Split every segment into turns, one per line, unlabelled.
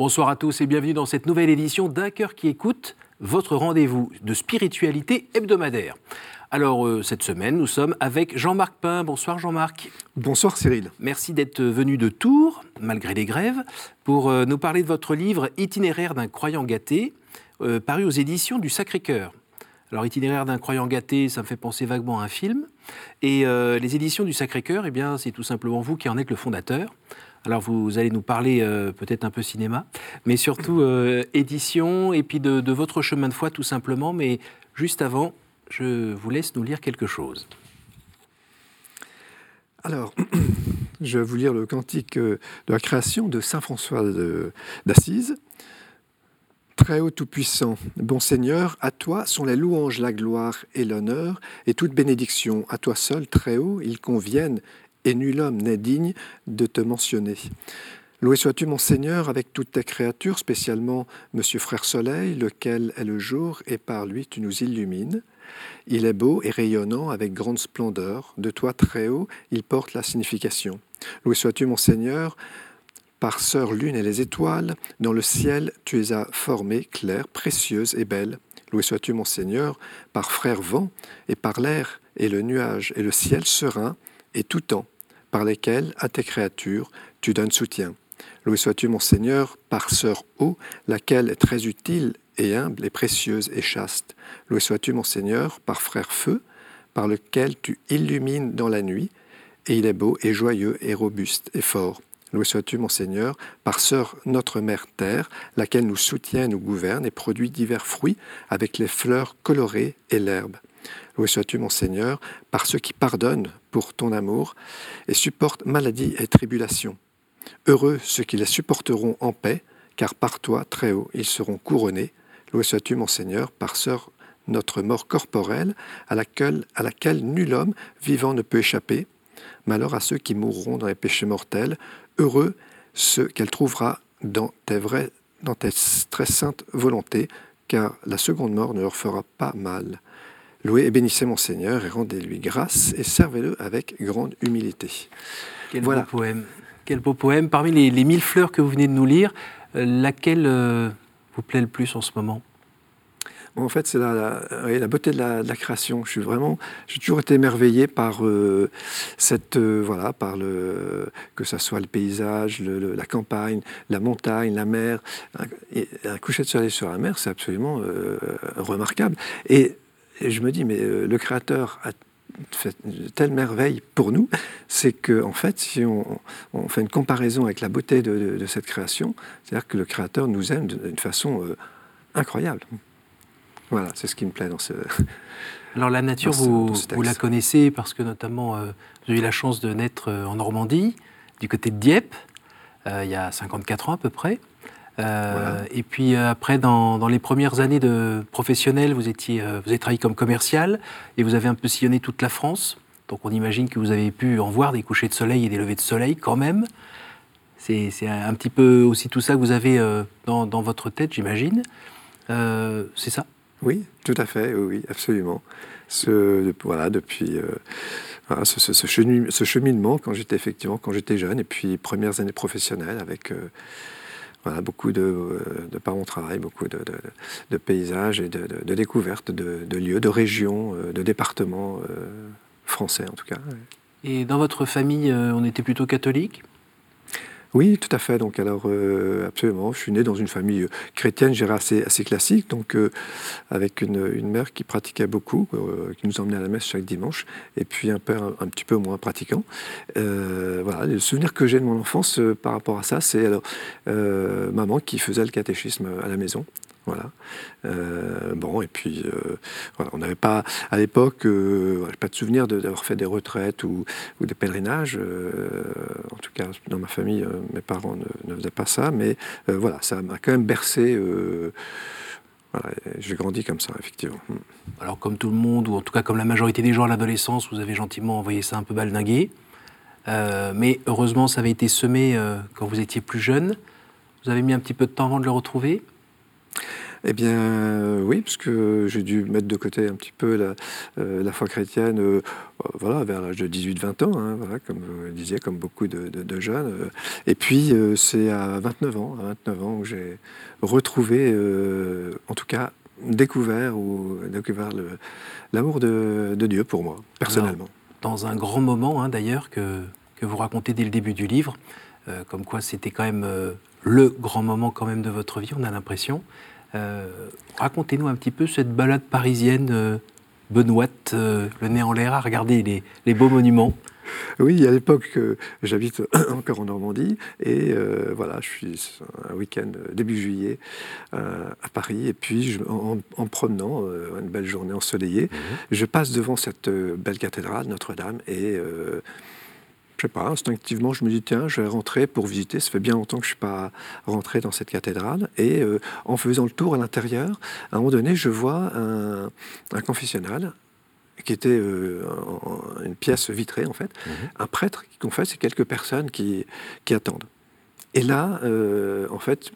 Bonsoir à tous et bienvenue dans cette nouvelle édition d'Un cœur qui écoute, votre rendez-vous de spiritualité hebdomadaire. Alors, euh, cette semaine, nous sommes avec Jean-Marc Pain. Bonsoir Jean-Marc.
Bonsoir Cyril.
Merci d'être venu de Tours, malgré les grèves, pour euh, nous parler de votre livre Itinéraire d'un croyant gâté, euh, paru aux éditions du Sacré-Cœur. Alors, Itinéraire d'un croyant gâté, ça me fait penser vaguement à un film. Et les éditions du Sacré-Cœur, eh bien, c'est tout simplement vous qui en êtes le fondateur. Alors vous allez nous parler peut-être un peu cinéma, mais surtout édition et puis de, de, votre chemin de foi tout simplement. Mais juste avant, je vous laisse nous lire quelque chose.
Alors, je vais vous lire le cantique euh, de la création de Saint François d'Assise. Très haut Tout-Puissant, bon Seigneur, à toi sont les louanges, la gloire et l'honneur, et toute bénédiction. À toi seul, très haut, ils conviennent, et nul homme n'est digne de te mentionner. Loué sois-tu, mon Seigneur, avec toutes tes créatures, spécialement Monsieur Frère Soleil, lequel est le jour, et par lui tu nous illumines. Il est beau et rayonnant avec grande splendeur. De toi très haut, il porte la signification. Loué sois-tu, mon Seigneur, par sœur lune et les étoiles, dans le ciel tu les as formées, claires, précieuses et belles. Loué sois-tu, mon Seigneur, par frère vent, et par l'air et le nuage et le ciel serein, et tout temps, par lesquels à tes créatures tu donnes soutien. Loué sois-tu, mon Seigneur, par sœur eau, laquelle est très utile et humble et précieuse et chaste. Loué sois-tu, mon Seigneur, par frère feu, par lequel tu illumines dans la nuit, et il est beau et joyeux et robuste et fort. Loué sois-tu, mon Seigneur, par sœur notre mère terre, laquelle nous soutient nous gouverne et produit divers fruits avec les fleurs colorées et l'herbe. Loué sois-tu, mon Seigneur, par ceux qui pardonnent pour ton amour et supportent maladie et tribulation. Heureux ceux qui les supporteront en paix, car par toi, très haut, ils seront couronnés. Loué sois-tu, mon Seigneur, par sœur notre mort corporelle, à laquelle, nul homme vivant ne peut échapper? Malheur à ceux qui mourront dans les péchés mortels. Heureux ceux qu'elle trouvera dans tes dans tes très saintes volontés, car la seconde mort ne leur fera pas mal. Louez et bénissez mon Seigneur et rendez-lui grâce et servez-le avec grande humilité.
Quel voilà. beau poème. Quel beau poème. Parmi les, les, mille fleurs que vous venez de nous lire, euh, laquelle euh, vous plaît le plus en ce moment?
En fait, c'est la, la, beauté de la, création. Je suis vraiment, j'ai toujours été émerveillé par euh, cette, voilà, par le, que ça soit le paysage, la campagne, la montagne, la mer. Un, un coucher de soleil sur la mer, c'est absolument remarquable. Et, et, je me dis, mais le créateur a fait telle merveille pour nous, c'est que en fait, si on, fait une comparaison avec la beauté de, cette création, c'est-à-dire que le créateur nous aime d'une façon euh, incroyable. Voilà, c'est ce qui me plaît dans ce.
Alors la nature, vous, vous, la connaissez parce que notamment euh, vous avez eu la chance de naître euh, en Normandie, du côté de Dieppe, il y a 54 ans à peu près. Euh, et puis euh, après, dans, les premières années de professionnel, vous, étiez, euh, vous avez travaillé comme commercial et vous avez un peu sillonné toute la France. Donc on imagine que vous avez pu en voir des couchers de soleil et des levées de soleil quand même. C'est un petit peu aussi tout ça que vous avez dans, votre tête, j'imagine. c'est ça?
Oui, tout à fait, oui, absolument. Ce, voilà, depuis ce, cheminement quand j'étais effectivement quand j'étais jeune et puis premières années professionnelles avec voilà, beaucoup de, euh, de par beaucoup de, de, paysages et de, découvertes de, lieux, de régions, euh, de départements euh, français en tout cas.
Et dans votre famille, on était plutôt catholique
oui, tout à fait. Donc, alors, euh, absolument. Je suis né dans une famille euh, chrétienne, j'ai assez, assez classique, donc euh, avec une, mère qui pratiquait beaucoup, qui nous emmenait à la messe chaque dimanche, et puis un père un, petit peu moins pratiquant. voilà, le souvenir que j'ai de mon enfance par rapport à ça, c'est alors maman qui faisait le catéchisme à la maison. Voilà. Euh, bon, et puis, euh, on n'avait pas, à l'époque, euh, pas de souvenir d'avoir fait des retraites ou, des pèlerinages. en tout cas, dans ma famille, mes parents ne, faisaient pas ça, mais voilà, ça m'a quand même bercé. voilà, j'ai grandi comme ça, effectivement. Hmm.
Alors, comme tout le monde, ou en tout cas comme la majorité des gens à l'adolescence, vous avez gentiment envoyé ça un peu baldinguer. mais heureusement, ça avait été semé quand vous étiez plus jeune. Vous avez mis un petit peu de temps avant de le retrouver?
Eh bien, oui, parce que j'ai dû mettre de côté un petit peu la, la foi chrétienne, voilà, vers l'âge de 18-20 ans, hein, comme vous disiez, comme beaucoup de, jeunes. Et puis, c'est à 29 ans, à 29 ans, où j'ai retrouvé, en tout cas, découvert ou découvert l'amour de, de, Dieu pour moi, personnellement.
dans un grand moment, hein, d'ailleurs, que, que, vous racontez dès le début du livre, comme quoi c'était quand même le grand moment quand même de votre vie, on a l'impression. Euh, racontez-nous un petit peu cette balade parisienne euh, benoîte, euh, le nez en l'air, à regarder les, beaux monuments.
Oui, à l'époque, j'habite encore en Normandie et voilà, je suis un week-end début juillet à Paris et puis en, promenant, une belle journée ensoleillée, mhm. je passe devant cette belle cathédrale Notre-Dame et je sais pas, instinctivement, je me dis, tiens, je vais rentrer pour visiter. Ça fait bien longtemps que je ne suis pas rentré dans cette cathédrale. Et euh, en faisant le tour à l'intérieur, à un moment donné, je vois un, un confessionnal qui était euh, une pièce vitrée, en fait. Mhm. Un prêtre qui confesse et quelques personnes qui, qui attendent. Et là, euh, en fait,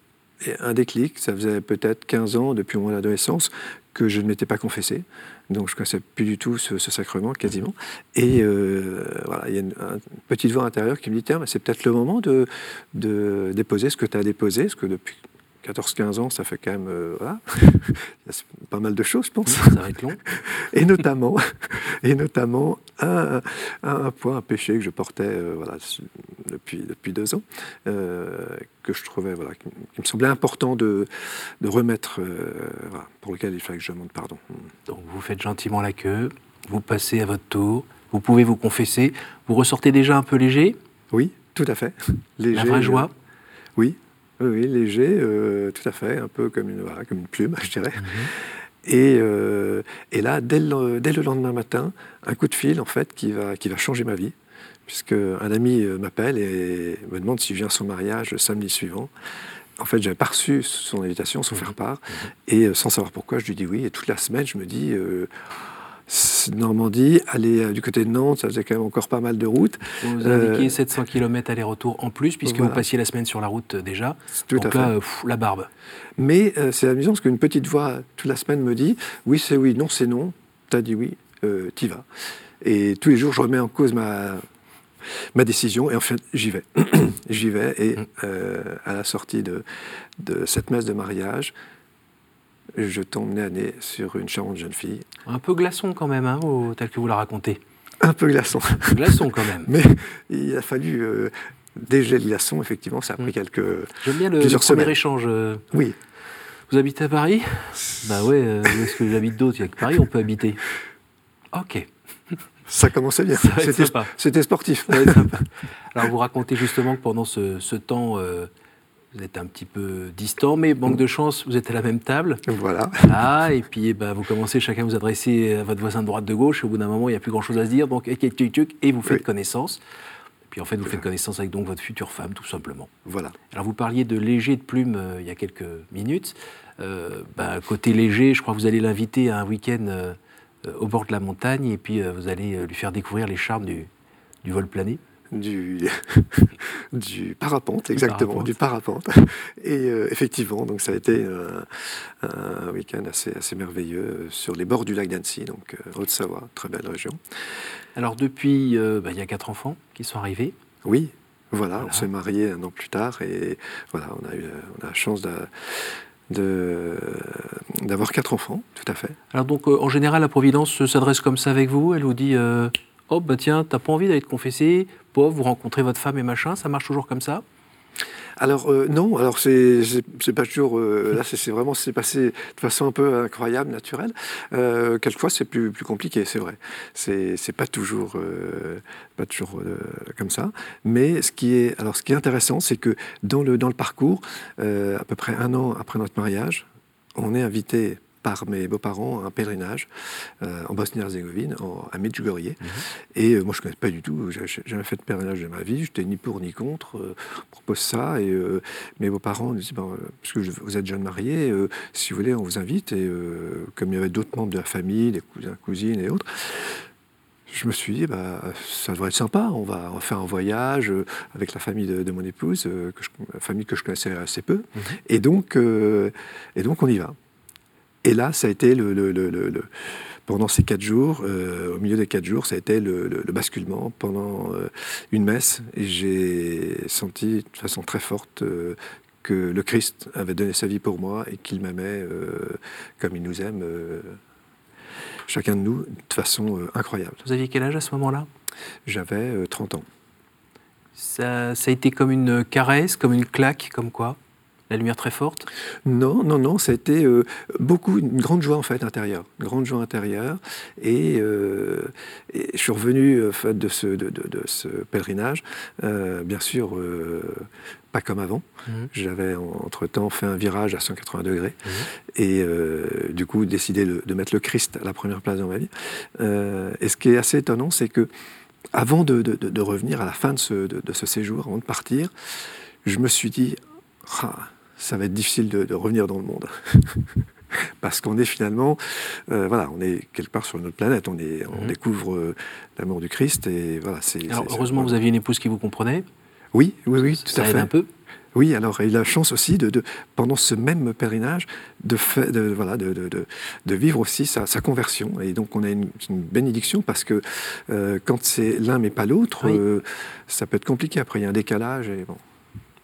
un déclic, ça faisait peut-être 15 ans, depuis mon adolescence, que je ne m'étais pas confessé. Donc je ne connaissais plus du tout ce, sacrement, quasiment. Et euh, voilà, il y a une, petite voix intérieure qui me dit, c'est peut-être le moment de, de déposer ce que tu as déposé, parce que depuis 14-15 ans, ça fait quand même euh, voilà, pas mal de choses, je pense.
ça va être long.
et notamment, et notamment un, un, point, un péché que je portais euh, voilà, depuis, depuis deux ans, euh, que je trouvais, voilà, qui, me semblait important de, de remettre, voilà, pour lequel il fallait que je demande pardon.
Donc vous faites gentiment la queue, vous passez à votre tour, vous pouvez vous confesser, vous ressortez déjà un peu léger?
Oui, tout à fait.
Léger, la vraie joie?
Oui, oui, léger, euh, tout à fait, un peu comme une, comme une plume, je dirais. Mhm. Et, euh, et, là, dès le, dès le, lendemain matin, un coup de fil, en fait, qui va, qui va changer ma vie, puisque un ami euh, m'appelle et me demande si je viens à son mariage le samedi suivant. En fait, j'avais pas reçu son invitation, son mhm. faire-part, mhm. et sans savoir pourquoi, je lui dis oui. Et toute la semaine, je me dis Normandie, aller euh, du côté de Nantes, ça faisait quand même encore pas mal de routes.
Vous indiquez 700 euh, km aller-retour en plus, puisque vous passiez la semaine sur la route euh, déjà. Tout Donc là, la barbe.
Mais c'est amusant parce qu'une petite voix toute la semaine me dit oui, c'est oui, non, c'est non. T'as dit oui, t'y vas. Et tous les jours, je remets en cause ma, ma décision et en fait, j'y vais. j'y vais et mm. à la sortie de, de cette messe de mariage, je tombe nez à nez sur une charmante jeune fille.
Un peu glaçon quand même, hein, tel que vous la racontez.
Un peu glaçon.
Glaçon quand même.
Mais il a fallu euh, dégeler le glaçon, effectivement, ça a pris mm. quelques.
J'aime bien le, premier échange. Euh.
Oui.
Vous habitez à Paris? Bah ouais, euh, est-ce que j'habite d'autres Il y a que Paris, on peut habiter. Ok.
Ça commençait bien. C'était sportif.
Alors vous racontez justement que pendant ce, temps vous êtes un petit peu distant, mais manque de chance, vous êtes à la même table.
Voilà.
Ah, et puis eh ben, vous commencez chacun à vous adresser à votre voisin de droite, de gauche. Au bout d'un moment, il n'y a plus grand-chose à se dire. Donc, et vous faites connaissance. Et puis en fait, vous faites connaissance avec donc votre future femme, tout simplement.
Voilà.
Alors vous parliez de léger de plume euh, il y a quelques minutes. Euh, ben, côté léger, je crois que vous allez l'inviter à un week-end euh, au bord de la montagne et puis vous allez lui faire découvrir les charmes du, du vol plané
du, du parapente, exactement, du parapente. Et euh, effectivement, donc ça a été euh, un week-end assez, assez merveilleux euh, sur les bords du lac d'Annecy, donc Haute-Savoie, très belle région.
Alors depuis, bah, il y a quatre enfants qui sont arrivés.
Oui, voilà, on s'est marié un an plus tard et voilà, on a eu on a la chance de, d'avoir quatre enfants, tout à fait.
Alors donc, en général, la Providence s'adresse comme ça avec vous? Elle vous dit oh bah tiens, t'as pas envie d'aller te confesser, pauvre, vous rencontrez votre femme et machin, ça marche toujours comme ça?
Alors euh, non, alors c'est pas toujours. Euh, là, c'est vraiment c'est passé de façon un peu incroyable, naturelle. Euh, quelquefois, c'est plus plus compliqué, c'est vrai. C'est pas toujours pas toujours comme ça. Mais ce qui est alors ce qui est intéressant, c'est que dans le dans le parcours, à peu près un an après notre mariage, on est invité par mes beaux-parents un pèlerinage euh, en Bosnie-Herzégovine, à Medjugorje. Mhm. Et euh, moi, je ne connais pas du tout, j'ai jamais fait de pèlerinage de ma vie, j'étais ni pour ni contre, euh, propose ça. Et mes beaux-parents disent, ben, puisque vous êtes jeune marié, si vous voulez, on vous invite. Et comme il y avait d'autres membres de la famille, des cousins, cousines et autres, je me suis dit, bah, ça devrait être sympa, on va, faire un voyage avec la famille de, mon épouse, que famille que je connaissais assez peu. Mhm. Et, donc, et donc, on y va. Et là, ça a été le, pendant ces quatre jours, au milieu des quatre jours, ça a été le, basculement pendant une messe. Et j'ai senti de façon très forte que le Christ avait donné sa vie pour moi et qu'il m'aimait comme il nous aime, chacun de nous, de façon incroyable.
Vous aviez quel âge à ce moment-là?
J'avais 30 ans.
Ça, ça, a été comme une caresse, comme une claque, comme quoi? La lumière très forte
Non, non, non, ça a été euh, beaucoup, une grande joie en fait intérieure, une grande joie intérieure. Et, euh, je suis revenu euh, de, ce, de, ce pèlerinage, bien sûr, pas comme avant. Mhm. J'avais entre-temps fait un virage à 180 degrés mhm. et du coup décidé de, mettre le Christ à la première place dans ma vie. et ce qui est assez étonnant, c'est que avant de, revenir à la fin de ce, ce séjour, avant de partir, je me suis dit, ça va être difficile de, revenir dans le monde. Parce qu'on est finalement, euh, voilà, on est quelque part sur notre planète, on, est, on mhm. découvre euh, l'amour du Christ et voilà.
C'est, alors heureusement, vous aviez une épouse qui vous comprenait.
Oui, oui, oui, tout
à
fait.
un peu.
Oui, alors il a la chance aussi de, pendant ce même pèlerinage de, de voilà de, de, vivre aussi sa, conversion et donc on a une, bénédiction parce que euh, quand c'est l'un mais pas l'autre, ça peut être compliqué. Après il y a un décalage et bon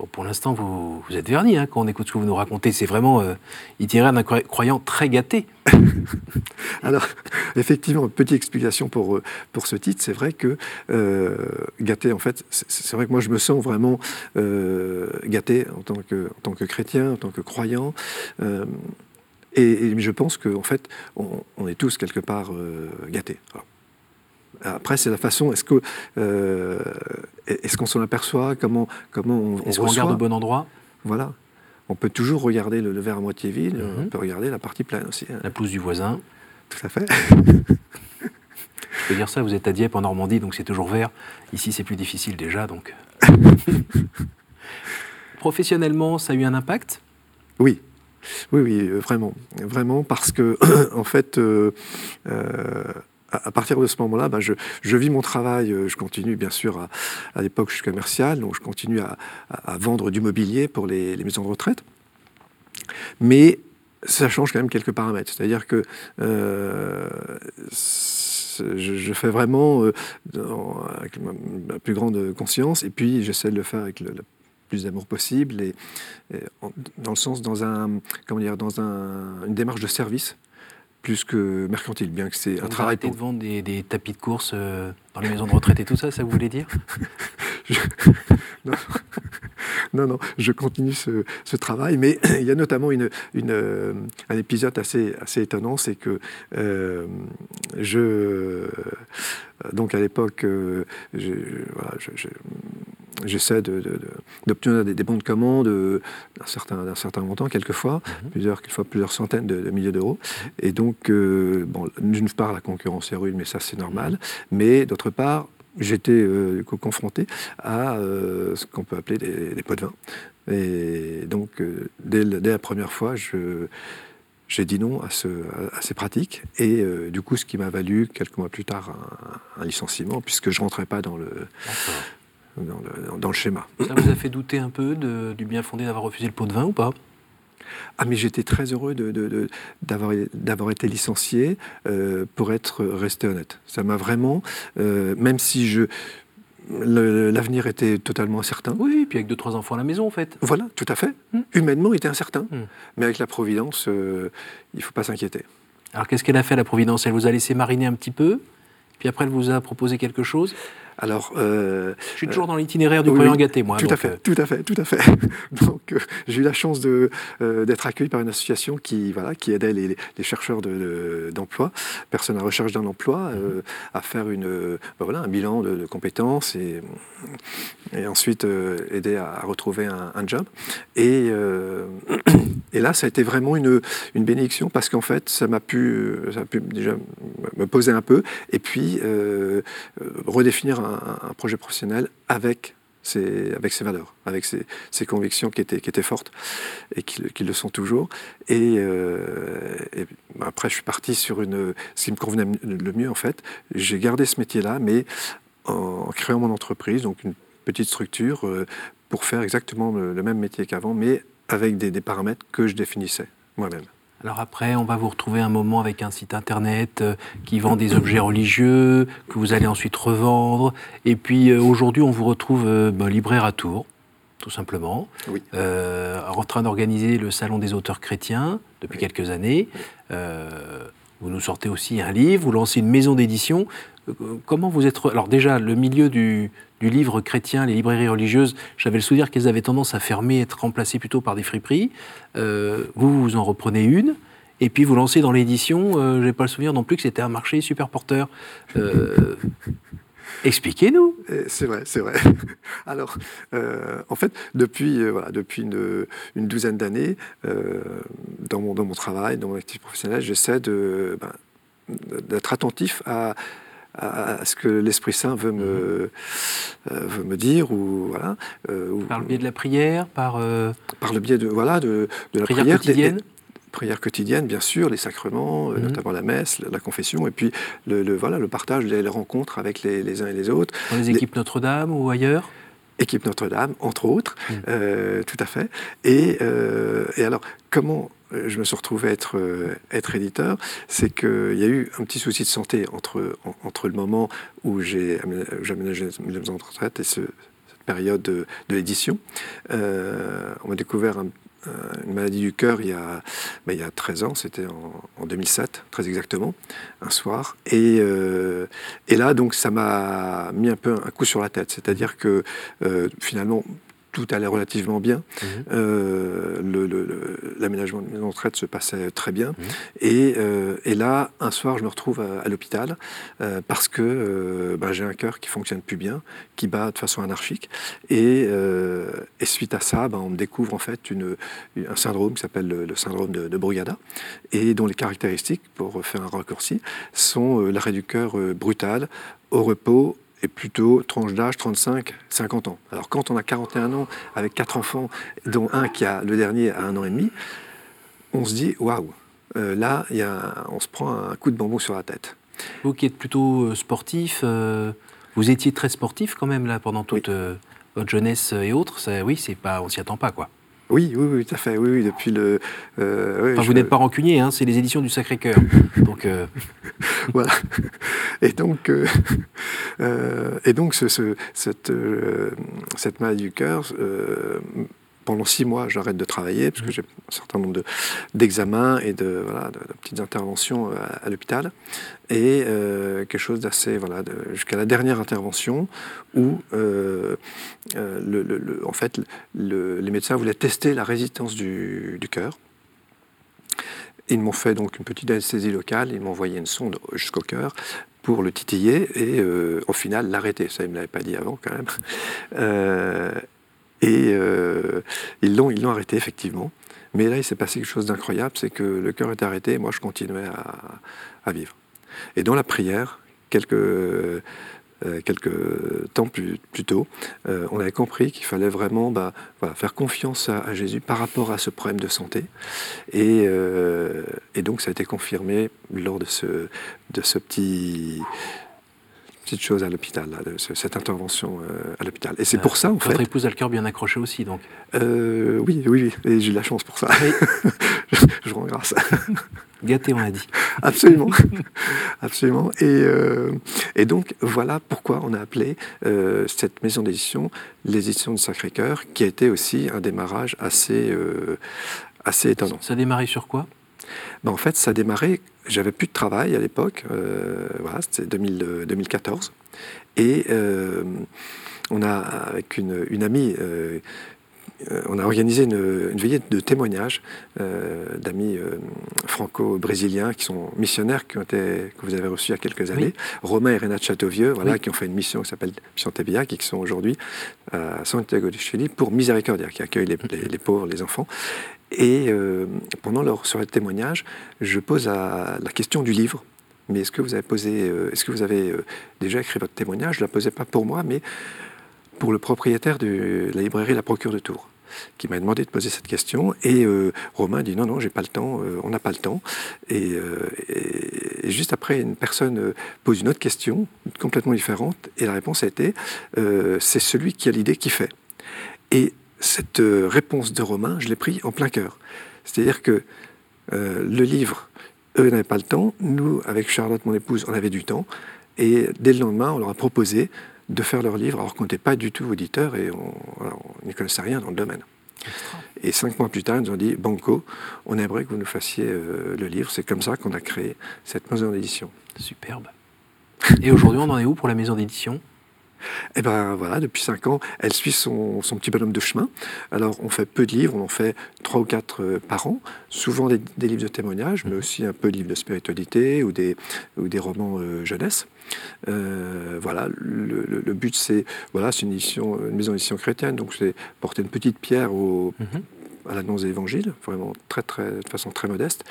pour l'instant, vous, êtes verni hein, quand on écoute ce que vous nous racontez. C'est vraiment euh, itinéraire d'un croyant très gâté.
Alors, effectivement, petite explication pour, euh, pour ce titre. C'est vrai que euh, gâté, en fait, c'est vrai que moi, je me sens vraiment euh, gâté en tant, que, en tant que chrétien, en tant que croyant. Et, je pense qu'en en fait, on, est tous quelque part gâtés. Après, c'est la façon. Est-ce que euh, est-ce qu'on s'en aperçoit? Comment comment on,
Est-ce qu'on regarde au bon endroit?
Voilà. On peut toujours regarder le, verre à moitié vide. On mhm. peut regarder la partie pleine aussi. Hein.
La pelouse du voisin.
Tout à fait.
Je peux dire ça. Vous êtes à Dieppe en Normandie, donc c'est toujours vert. Ici, c'est plus difficile déjà, donc. Professionnellement, ça a eu un impact?
Oui, oui, oui, euh, vraiment, vraiment, parce que en fait, euh, à partir de ce moment-là, ben je, vis mon travail, euh, je continue bien sûr, à, l'époque je suis commercial, donc je continue à, vendre du mobilier pour les, maisons de retraite. Mais ça change quand même quelques paramètres. C'est-à-dire que euh, je, fais vraiment euh, avec ma, plus grande conscience, et puis j'essaie de le faire avec le, plus d'amour possible, et, dans le sens, dans, un, comment dire, dans un, une démarche de service plus que mercantile, bien que c'est un travail.
Pour... de vendre des, tapis de course euh, dans les maisons de retraite et tout ça, ça vous voulait dire?
Non. non. je continue ce, travail, mais il y a notamment une, une, euh, un épisode assez, assez étonnant, c'est que euh, je, donc à l'époque, je, voilà, je j'essaie d'obtenir des, bons de commande d'un certain, certain montant, quelquefois, mhm. plusieurs, quelquefois plusieurs centaines de, milliers d'euros. Mhm. Et donc, euh, bon, d'une part, la concurrence est rude, mais ça, c'est normal. Mais d'autre part, j'étais euh, confronté à euh, ce qu'on peut appeler des, pots de vin. Et donc, dès, la première fois, je j'ai dit non à, ce, à, ces pratiques. Et du coup, ce qui m'a valu quelques mois plus tard un, licenciement, puisque je ne rentrais pas dans le, dans le, schéma.
Ça vous a fait douter un peu du bien fondé d'avoir refusé le pot de vin ou pas?
Ah mais j'étais très heureux d'avoir de, été licencié euh, pour être resté honnête. Ça m'a vraiment, euh, même si je l'avenir était totalement incertain.
Oui, puis avec deux trois enfants à la maison en fait.
Voilà, tout à fait. Hmm. Humainement, il était incertain, hmm. mais avec la providence, euh, il ne faut pas s'inquiéter.
Alors qu'est-ce qu'elle a fait la providence? Elle vous a laissé mariner un petit peu, puis après elle vous a proposé quelque chose
alors, euh,
je suis toujours dans l'itinéraire du croyant gâté, moi.
Tout à fait, euh. tout à fait, tout à fait. donc, euh, j'ai eu la chance d'être accueilli par une association qui, voilà, qui aidait les, chercheurs d'emploi, personnes à recherche d'un emploi, mhm. à faire une, ben voilà, un bilan de, compétences et, et ensuite aider à, retrouver un, job. Et, et, là, ça a été vraiment une, une bénédiction parce qu'en fait, ça m'a pu, ça a pu déjà me poser un peu et puis redéfinir un projet professionnel avec ses, avec ses valeurs, avec ses, convictions qui étaient, qui étaient fortes et qui, le sont toujours. Et, euh, bah, après, je suis parti sur une, ce qui me convenait le mieux en fait. J'ai gardé ce métier-là, mais en créant mon entreprise, donc une petite structure, euh, pour faire exactement le, même métier qu'avant, mais avec des paramètres que je définissais moi-même.
Alors après, on va vous retrouver un moment avec un site internet euh, qui vend des objets religieux, que vous allez ensuite revendre. Et puis euh, aujourd'hui, on vous retrouve euh, ben, libraire à Tours, tout simplement,
oui.
en train d'organiser le Salon des auteurs chrétiens depuis quelques années. vous nous sortez aussi un livre, vous lancez une maison d'édition. Comment vous êtes... Alors déjà, le milieu du, livre chrétien, les librairies religieuses, j'avais le souvenir qu'elles avaient tendance à fermer, être remplacées plutôt par des friperies. Euh, vous, vous en reprenez une, et puis vous lancez dans l'édition. Euh, je n'ai pas le souvenir non plus que c'était un marché super porteur. Euh, expliquez-nous.
C'est vrai, c'est vrai. Alors, en fait, depuis, voilà, depuis une, douzaine d'années, dans, mon, dans mon travail, dans mon activité professionnelle, j'essaie ben, d'être attentif à à, ce que l'Esprit Saint veut me, mhm. euh, veut me dire. Ou, voilà,
euh, par le biais de la prière par, euh,
par le biais de, voilà, de, de la
prière,
prière
quotidienne
prière quotidienne, bien sûr, les sacrements, mhm. notamment la messe, la, confession, et puis le, voilà, le partage, les, rencontres avec les, les, uns et les autres.
Dans les équipes Notre-Dame ou ailleurs?
Équipe Notre-Dame, entre autres, mhm. tout à fait. Et, et alors, comment je me suis retrouvé être, euh, éditeur, c'est qu'il y a eu un petit souci de santé entre, entre le moment où j'ai aménagé mes retraite et ce, cette période de, l'édition. Euh, on m'a découvert une maladie du cœur il y a, ben, il y a 13 ans, c'était en, 2007, très exactement, un soir. Et, euh, et là, donc, ça m'a mis un peu un coup sur la tête. C'est-à-dire que finalement, tout allait relativement bien. Mhm. Euh, l'aménagement de mes retraite se passait très bien. Mhm. Euh, et, là, un soir, je me retrouve à, l'hôpital euh, parce que bah, j'ai un cœur qui fonctionne plus bien, qui bat de façon anarchique. Et, suite à ça, bah, on me découvre en fait une, un syndrome qui s'appelle le, syndrome de, de, Brugada et dont les caractéristiques, pour faire un raccourci, sont l'arrêt du cœur brutal, au repos, et plutôt tranche d'âge 35-50 ans. Alors quand on a 41 ans avec quatre enfants, dont un qui a le dernier à un an et demi, on se dit waouh, euh, là y a, on se prend un coup de bambou sur la tête.
Vous qui êtes plutôt euh, sportif, euh, vous étiez très sportif quand même là pendant toute votre jeunesse et autres. Ça, oui, c'est pas, on s'y attend pas quoi.
Oui, oui, oui, tout à fait. Oui, oui depuis le.
Euh, enfin, Vous n'êtes pas rancunier, hein, c'est les éditions du Sacré-Cœur. donc. Euh,
voilà. Et donc, euh, et donc, ce, ce, cette, cette maladie du cœur pendant six mois, j'arrête de travailler parce que j'ai un certain nombre d'examens et de, voilà, de, petites interventions euh, à, l'hôpital. Et euh, quelque chose d'assez, voilà, jusqu'à la dernière intervention où, euh, le, en fait, les médecins voulaient tester la résistance du, du cœur. Ils m'ont fait donc une petite anesthésie locale, ils m'ont envoyé une sonde jusqu'au cœur pour le titiller et au final l'arrêter. Ça, ils ne me l'avaient pas dit avant quand même. Et euh, ils l'ont ils l'ont arrêté, effectivement. Mais là, il s'est passé quelque chose d'incroyable, c'est que le cœur est arrêté et moi, je continuais à, vivre. Et dans la prière, quelques, euh, quelques temps plus, plus tôt, euh, on avait compris qu'il fallait vraiment bah, voilà, faire confiance à, Jésus par rapport à ce problème de santé. Et, et, donc, ça a été confirmé lors de ce, de ce petit petite chose à l'hôpital, cette intervention euh, à l'hôpital. Et c'est pour ça, en
Votre
fait.
Votre épouse a le cœur bien accroché aussi, donc
euh, Oui, oui, oui. Et j'ai de la chance pour ça. je, rends grâce.
Gâté, on a dit.
Absolument. Absolument. Et, euh, et, donc, voilà pourquoi on a appelé cette maison d'édition les éditions du Sacré-Cœur, qui a été aussi un démarrage assez, assez étonnant.
Ça a démarré sur quoi?
Ben, En fait, ça a démarré j'avais plus de travail à l'époque, euh, voilà, c'était 2014. Et euh, on a, avec une, une amie, euh, on a organisé une, veillée de témoignages d'amis franco-brésiliens qui sont missionnaires, qui ont été, que vous avez reçus il y a quelques années. Romain et Renat Châteauvieux, voilà, qui ont fait une mission qui s'appelle Mission Tébia, qui sont aujourd'hui à Santiago de Chili pour Miséricordia, qui accueille les, les pauvres, les enfants. Et euh, pendant leur soirée de témoignage, je pose la question du livre. Mais est-ce que vous avez posé, euh, est-ce que vous avez euh, déjà écrit votre témoignage? Je ne la posais pas pour moi, mais pour le propriétaire de la librairie La Procure de Tours, qui m'a demandé de poser cette question. Et Romain dit non, non, j'ai pas le temps, on n'a pas le temps. Et, juste après, une personne pose une autre question, complètement différente, et la réponse a été c'est celui qui a l'idée qui fait. Cette euh, réponse de Romain, je l'ai pris en plein cœur. C'est-à-dire que le livre, eux n'avaient pas le temps. Nous, avec Charlotte, mon épouse, on avait du temps. Et dès le lendemain, on leur a proposé de faire leur livre, alors qu'on n'était pas du tout auditeurs et on, n'y connaissait rien dans le domaine. Et cinq mois plus tard, ils nous ont dit Banco, on aimerait que vous nous fassiez le livre. C'est comme ça qu'on a créé cette maison d'édition.
Superbe. Et aujourd'hui, on en est où pour la maison d'édition?
Eh bien voilà, depuis cinq ans, elle suit son, petit bonhomme de chemin. Alors on fait peu de livres, on en fait trois ou quatre euh, par an, souvent des, livres de témoignages, mais aussi un peu de livres de spiritualité ou des, ou des romans euh, jeunesse. Euh, voilà, le, but c'est voilà, c'est une, une maison d'édition chrétienne, donc c'est porter une petite pierre au, mhm à l'annonce de l'Évangile, vraiment très, très, de façon très modeste.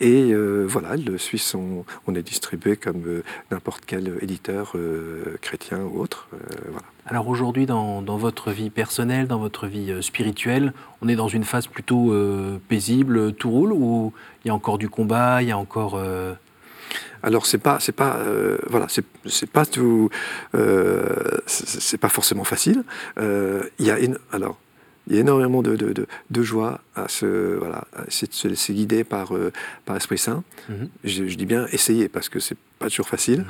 Et euh, voilà, le Suisse, on, on est distribué comme euh, n'importe quel éditeur euh, chrétien ou autre. voilà.
Alors aujourd'hui, dans, dans, votre vie personnelle, dans votre vie spirituelle, on est dans une phase plutôt paisible, tout roule, ou il y a encore du combat, il y a encore...
Alors c'est pas, c'est pas, voilà, c'est, pas tout, c'est, pas forcément facile. Il y a une, alors il y a énormément de, de, de, joie à se, voilà, se laisser guider par, euh, par l'Esprit Saint. Mhm. je, dis bien essayer parce que c'est pas toujours facile. Mhm.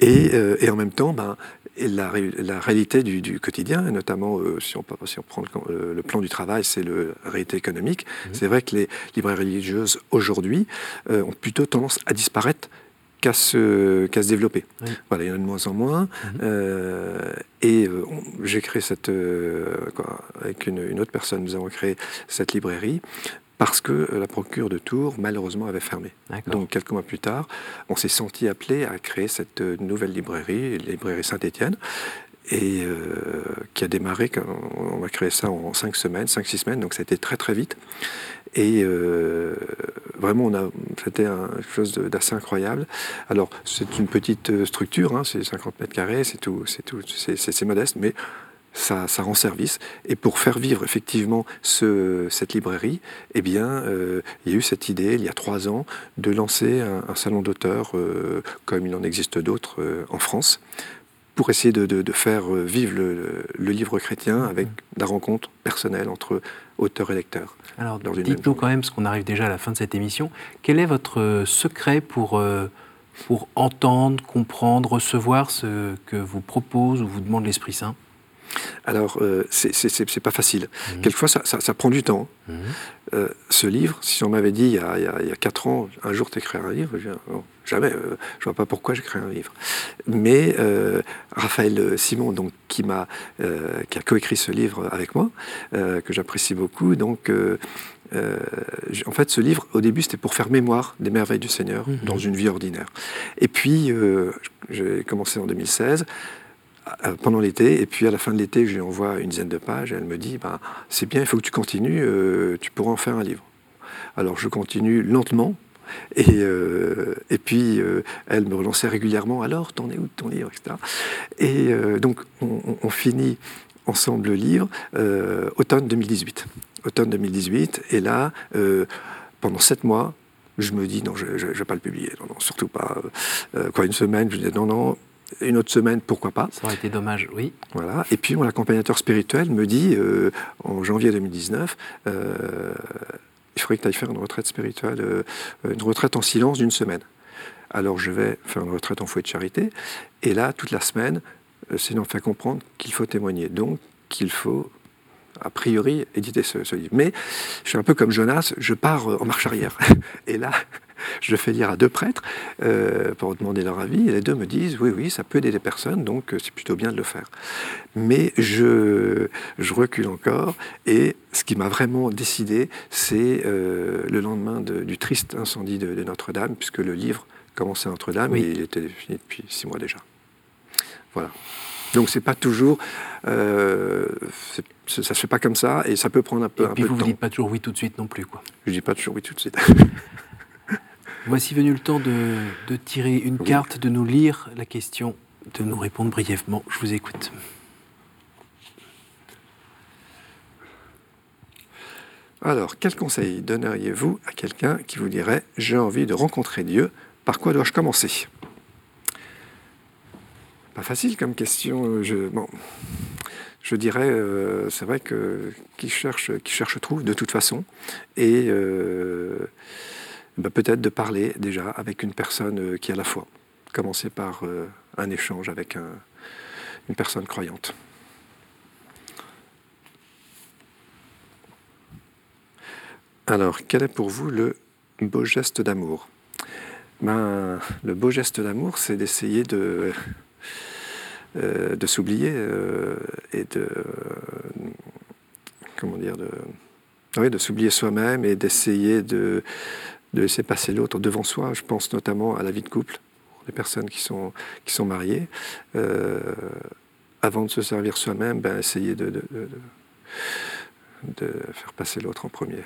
Et, euh, et, en même temps, ben, la, la réalité du, du, quotidien, et notamment euh, si, on, si on prend le, plan du travail, c'est la réalité économique. Mhm. C'est vrai que les librairies religieuses aujourd'hui ont plutôt tendance à disparaître qu'à se, se développer. Voilà, il y en a de moins en moins. Mhm. Euh, et euh, j'ai créé cette, euh, avec une, autre personne, nous avons créé cette librairie parce que la procure de Tours, malheureusement, avait fermé. Donc, quelques mois plus tard, on s'est senti appelé à créer cette nouvelle librairie, la librairie Saint-Étienne, et qui a démarré, on a créé ça en cinq semaines, cinq, six semaines, donc ça a été très très vite. Et euh, vraiment, on a, c'était quelque chose d'assez incroyable. Alors, c'est une petite euh, structure, hein, c'est 50 mètres carrés, c'est tout, c'est tout, c'est modeste, mais ça, ça, rend service. Et pour faire vivre effectivement ce, cette librairie, eh bien, euh, il y a eu cette idée, il y a trois ans, de lancer un, salon d'auteurs, comme il en existe d'autres en France, pour essayer de, de, faire vivre le, le, livre chrétien avec la rencontre personnelle entre auteur et lecteur.
Alors, dites-nous quand même, parce qu'on arrive déjà à la fin de cette émission, quel est votre euh, secret pour, euh, pour entendre, comprendre, recevoir ce que vous propose ou vous demande l'Esprit Saint?
Alors, euh, c'est pas facile. Mhm. Quelquefois, ça, ça, prend du temps. Mhm. Euh, ce livre, si on m'avait dit il y, a, il, y a, quatre ans, un jour tu écriras un livre, je jamais, euh, je vois pas pourquoi j'écris un livre. Mais euh, Raphaël Simon, donc, qui, m'a, qui a coécrit ce livre avec moi, que j'apprécie beaucoup, donc en fait, ce livre, au début, c'était pour faire mémoire des merveilles du Seigneur mhm. dans une vie ordinaire. Et puis, j'ai commencé en 2016. Euh, pendant l'été, et puis à la fin de l'été, je lui envoie une dizaine de pages, et elle me dit, ben, c'est bien, il faut que tu continues, euh, tu pourras en faire un livre. Alors je continue lentement, et, euh, et puis elle me relançait régulièrement, alors, t'en es où de ton livre, etc. Et donc on, finit ensemble le livre automne 2018. Automne 2018, et là, pendant sept mois, je me dis non, je ne vais pas le publier, non, non surtout pas. quoi, une semaine, je dis non, non, une autre semaine, pourquoi pas.
Ça aurait été dommage, oui.
Voilà. Et puis mon accompagnateur spirituel me dit, euh, en janvier 2019, euh, il faudrait que tu ailles faire une retraite spirituelle, euh, une retraite en silence d'une semaine. Alors je vais faire une retraite en fouet de charité, et là, toute la semaine, c'est nous fait comprendre qu'il faut témoigner, donc qu'il faut a priori éditer ce, ce, livre. Mais je suis un peu comme Jonas, je pars en marche arrière. Et là, je le fais lire à deux prêtres euh, pour demander leur avis, et les deux me disent oui, oui, ça peut aider les personnes, donc euh, c'est plutôt bien de le faire. Mais je, je recule encore, et ce qui m'a vraiment décidé, c'est euh, le lendemain du triste incendie de, Notre-Dame, puisque le livre commençait à Notre-Dame, et il était fini depuis six mois déjà. Voilà. Donc c'est pas toujours, euh, ça se fait pas comme ça et ça peut prendre un peu, et
puis
vous
ne dites pas toujours oui tout de suite non plus quoi.
Je dis pas toujours oui tout de suite.
Voici venu le temps de, tirer une carte, de nous lire la question, de nous répondre brièvement. Je vous écoute.
Alors, quel conseil donneriez-vous à quelqu'un qui vous dirait J'ai envie de rencontrer Dieu, par quoi dois-je commencer? Pas facile comme question. Je, je dirais, euh, c'est vrai que qui cherche, qui cherche trouve de toute façon. Et. Euh, bah, peut-être de parler déjà avec une personne qui a la foi. Commencer par un échange avec une personne croyante. Alors, quel est pour vous le beau geste d'amour? Ben, Le beau geste d'amour, c'est d'essayer de, euh, de s'oublier euh, et de. comment dire de, oui, de s'oublier soi-même et d'essayer de, de laisser passer l'autre devant soi. Je pense notamment à la vie de couple, les personnes qui sont, mariées. Euh, avant de se servir soi-même, ben, essayer de, de, de faire passer l'autre en premier.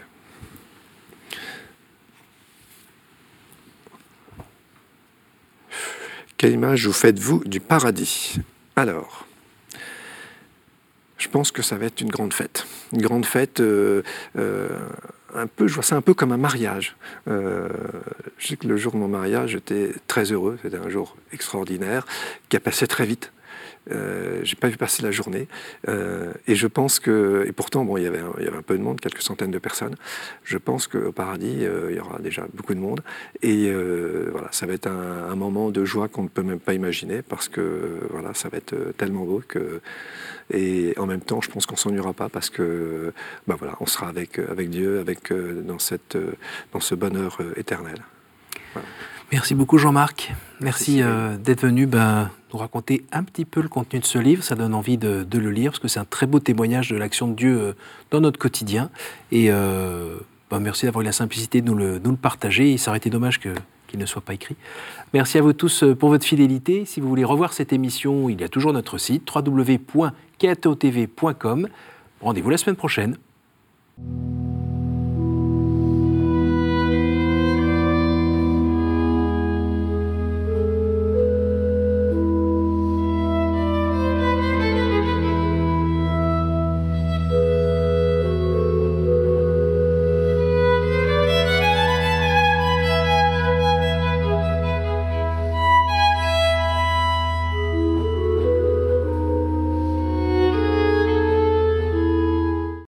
Quelle image vous faites-vous du paradis? Alors, je pense que ça va être une grande fête. Une grande fête, euh, euh, un peu, je vois ça un peu comme un mariage. Euh, je sais que le jour de mon mariage, j'étais très heureux. C'était un jour extraordinaire qui a passé très vite. Euh, j'ai pas vu passer la journée. Euh, et je pense que, et pourtant, bon, il y, avait un, il y avait un peu de monde, quelques centaines de personnes. Je pense qu'au paradis, euh, il y aura déjà beaucoup de monde. Et voilà, ça va être un, un moment de joie qu'on ne peut même pas imaginer parce que voilà, ça va être tellement beau que. Et en même temps, je pense qu'on s'ennuiera pas parce que, ben voilà, on sera avec, avec Dieu, avec, dans, cette, dans ce bonheur éternel.
Voilà. Merci beaucoup Jean-Marc. Merci, euh, d'être venu ben, nous raconter un petit peu le contenu de ce livre. Ça donne envie de, le lire parce que c'est un très beau témoignage de l'action de Dieu euh, dans notre quotidien. Et euh, ben, merci d'avoir eu la simplicité de nous le, nous le partager. ça aurait été dommage que, qu'il ne soit pas écrit. Merci à vous tous pour votre fidélité. Si vous voulez revoir cette émission, il y a toujours notre site www.katotv.com. Rendez-vous la semaine prochaine.